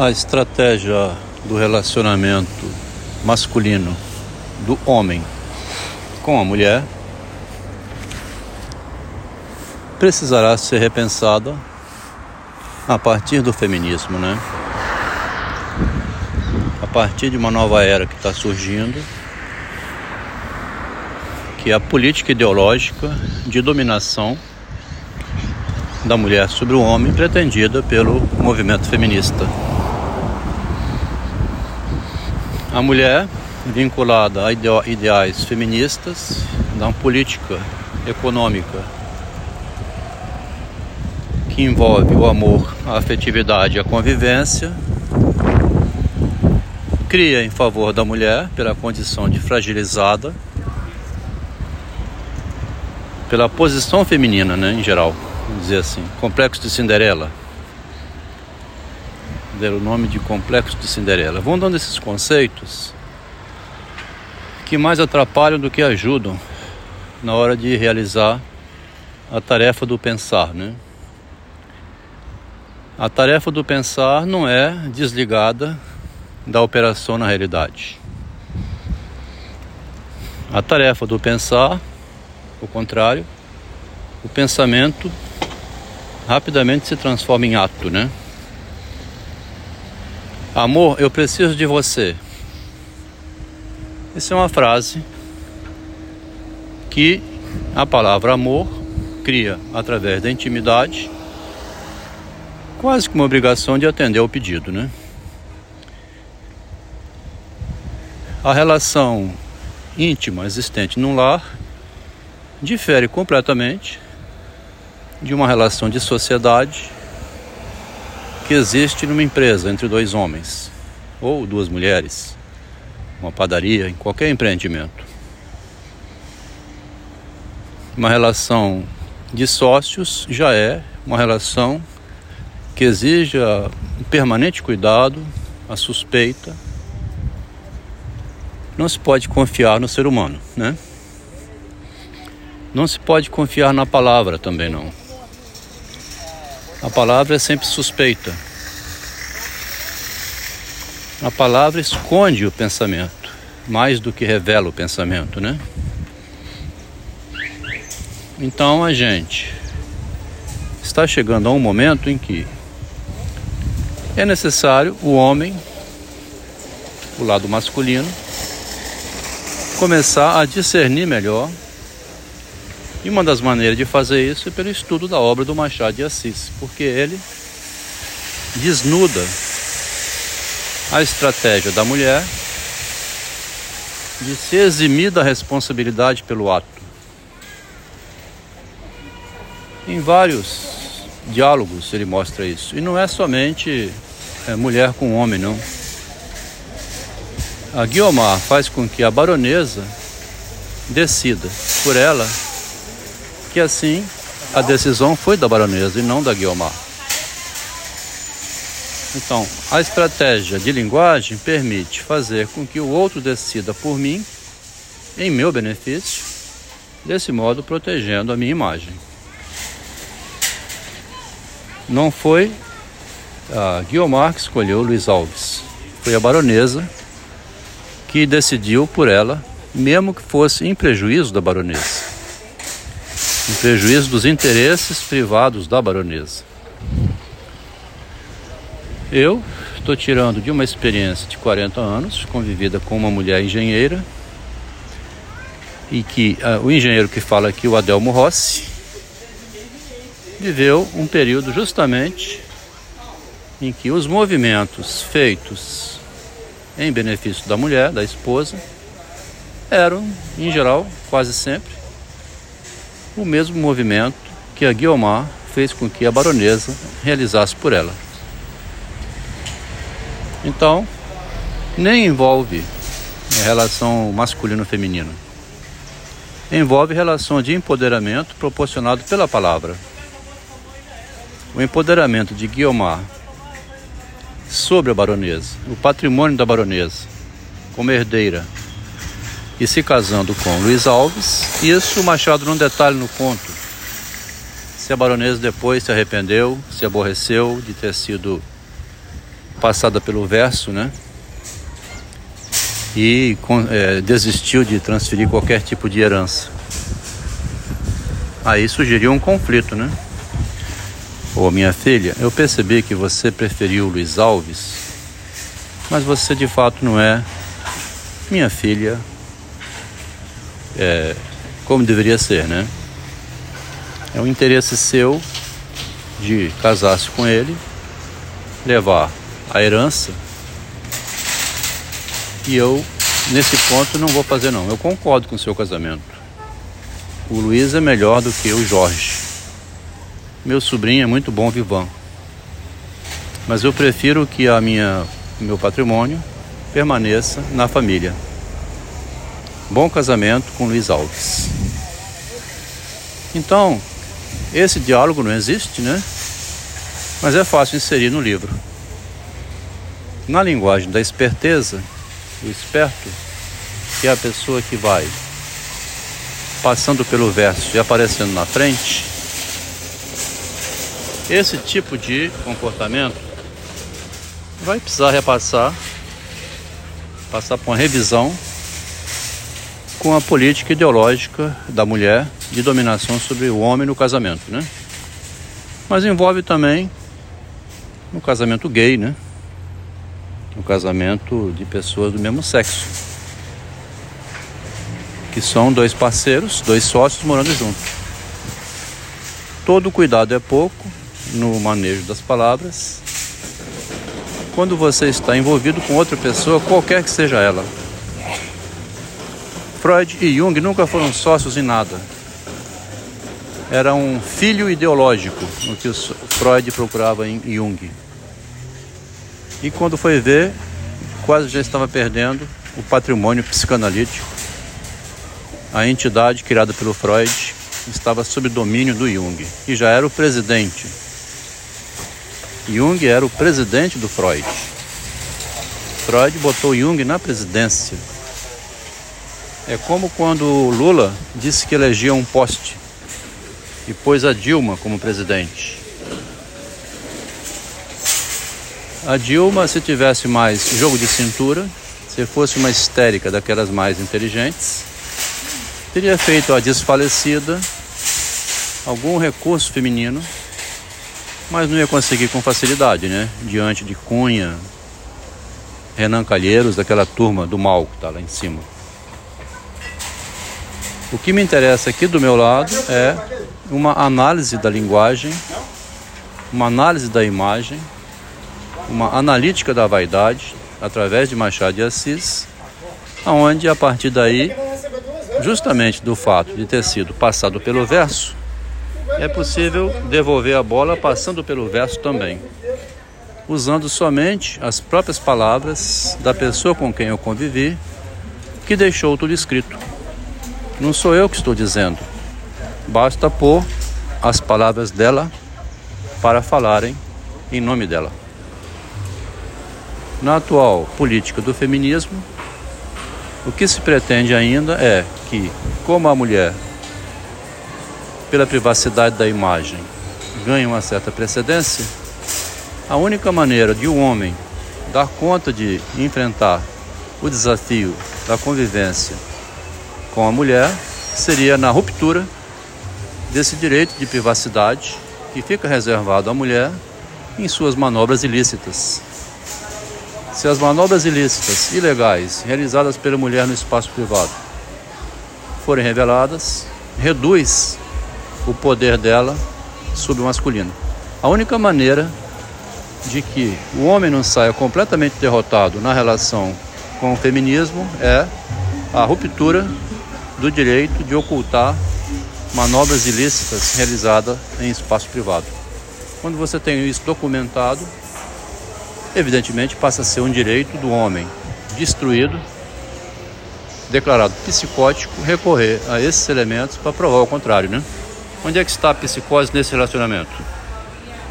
A estratégia do relacionamento masculino do homem com a mulher precisará ser repensada a partir do feminismo, né? A partir de uma nova era que está surgindo, que é a política ideológica de dominação da mulher sobre o homem pretendida pelo movimento feminista. A mulher vinculada a ideais feministas, da política econômica que envolve o amor, a afetividade e a convivência, cria em favor da mulher pela condição de fragilizada, pela posição feminina, né, em geral, vamos dizer assim, complexo de Cinderela. Deram o nome de complexo de Cinderela. Vão dando esses conceitos que mais atrapalham do que ajudam na hora de realizar a tarefa do pensar, né? A tarefa do pensar não é desligada da operação na realidade. A tarefa do pensar, o contrário, o pensamento rapidamente se transforma em ato, né? Amor, eu preciso de você. Essa é uma frase que a palavra amor cria através da intimidade quase que uma obrigação de atender ao pedido, né? A relação íntima existente num lar difere completamente de uma relação de sociedade que existe numa empresa entre dois homens ou duas mulheres, uma padaria, em qualquer empreendimento. Uma relação de sócios já é uma relação que exija um permanente cuidado, a suspeita. Não se pode confiar no ser humano, né? Não se pode confiar na palavra também não. A palavra é sempre suspeita. A palavra esconde o pensamento, mais do que revela o pensamento, né? Então a gente está chegando a um momento em que é necessário o homem, o lado masculino, começar a discernir melhor. E uma das maneiras de fazer isso é pelo estudo da obra do Machado de Assis, porque ele desnuda a estratégia da mulher de se eximir da responsabilidade pelo ato. Em vários diálogos ele mostra isso. E não é somente é, mulher com homem, não. A Guiomar faz com que a baronesa decida por ela que assim a decisão foi da baronesa e não da Guiomar. Então, a estratégia de linguagem permite fazer com que o outro decida por mim, em meu benefício, desse modo protegendo a minha imagem. Não foi a Guiomar que escolheu Luiz Alves. Foi a baronesa que decidiu por ela, mesmo que fosse em prejuízo da baronesa, em prejuízo dos interesses privados da baronesa. Eu estou tirando de uma experiência de 40 anos, convivida com uma mulher engenheira, e que uh, o engenheiro que fala aqui, o Adelmo Rossi, viveu um período justamente em que os movimentos feitos em benefício da mulher, da esposa, eram, em geral, quase sempre, o mesmo movimento que a Guiomar fez com que a baronesa realizasse por ela. Então, nem envolve relação masculino-feminino. Envolve relação de empoderamento proporcionado pela palavra. O empoderamento de Guiomar sobre a baronesa, o patrimônio da baronesa, como herdeira, e se casando com Luiz Alves. Isso o Machado não detalha no conto. Se a baronesa depois se arrependeu, se aborreceu de ter sido passada pelo verso, né? E é, desistiu de transferir qualquer tipo de herança. Aí sugeriu um conflito, né? Ô minha filha, eu percebi que você preferiu Luiz Alves, mas você de fato não é minha filha é, como deveria ser, né? É um interesse seu de casar-se com ele, levar a herança, e eu, nesse ponto, não vou fazer não. Eu concordo com o seu casamento. O Luiz é melhor do que o Jorge. Meu sobrinho é muito bom vivan. Mas eu prefiro que a minha meu patrimônio permaneça na família. Bom casamento com Luiz Alves. Então, esse diálogo não existe, né? Mas é fácil inserir no livro. Na linguagem da esperteza, o esperto, que é a pessoa que vai passando pelo verso e aparecendo na frente, esse tipo de comportamento vai precisar repassar, passar por uma revisão com a política ideológica da mulher de dominação sobre o homem no casamento, né? Mas envolve também no casamento gay, né? No casamento de pessoas do mesmo sexo. Que são dois parceiros, dois sócios morando juntos. Todo cuidado é pouco no manejo das palavras. Quando você está envolvido com outra pessoa, qualquer que seja ela. Freud e Jung nunca foram sócios em nada. Era um filho ideológico no que Freud procurava em Jung. E quando foi ver, quase já estava perdendo o patrimônio psicanalítico. A entidade criada pelo Freud estava sob domínio do Jung, e já era o presidente Jung era o presidente do Freud. Freud botou Jung na presidência. É como quando Lula disse que elegia um poste e pôs a Dilma como presidente. A Dilma, se tivesse mais jogo de cintura, se fosse uma histérica daquelas mais inteligentes, teria feito a desfalecida algum recurso feminino mas não ia conseguir com facilidade, né? Diante de Cunha, Renan Calheiros, daquela turma do mal que está lá em cima. O que me interessa aqui do meu lado é uma análise da linguagem, uma análise da imagem, uma analítica da vaidade através de Machado de Assis, aonde a partir daí, justamente do fato de ter sido passado pelo verso, é possível devolver a bola passando pelo verso também, usando somente as próprias palavras da pessoa com quem eu convivi, que deixou tudo escrito. Não sou eu que estou dizendo, basta pôr as palavras dela para falarem em nome dela. Na atual política do feminismo, o que se pretende ainda é que, como a mulher pela privacidade da imagem ganha uma certa precedência, a única maneira de um homem dar conta de enfrentar o desafio da convivência com a mulher seria na ruptura desse direito de privacidade que fica reservado à mulher em suas manobras ilícitas. Se as manobras ilícitas, ilegais, realizadas pela mulher no espaço privado forem reveladas, reduz o poder dela sobre o masculino. A única maneira de que o homem não saia completamente derrotado na relação com o feminismo é a ruptura do direito de ocultar manobras ilícitas realizadas em espaço privado. Quando você tem isso documentado, evidentemente passa a ser um direito do homem destruído, declarado psicótico, recorrer a esses elementos para provar o contrário, né? Onde é que está a psicose nesse relacionamento?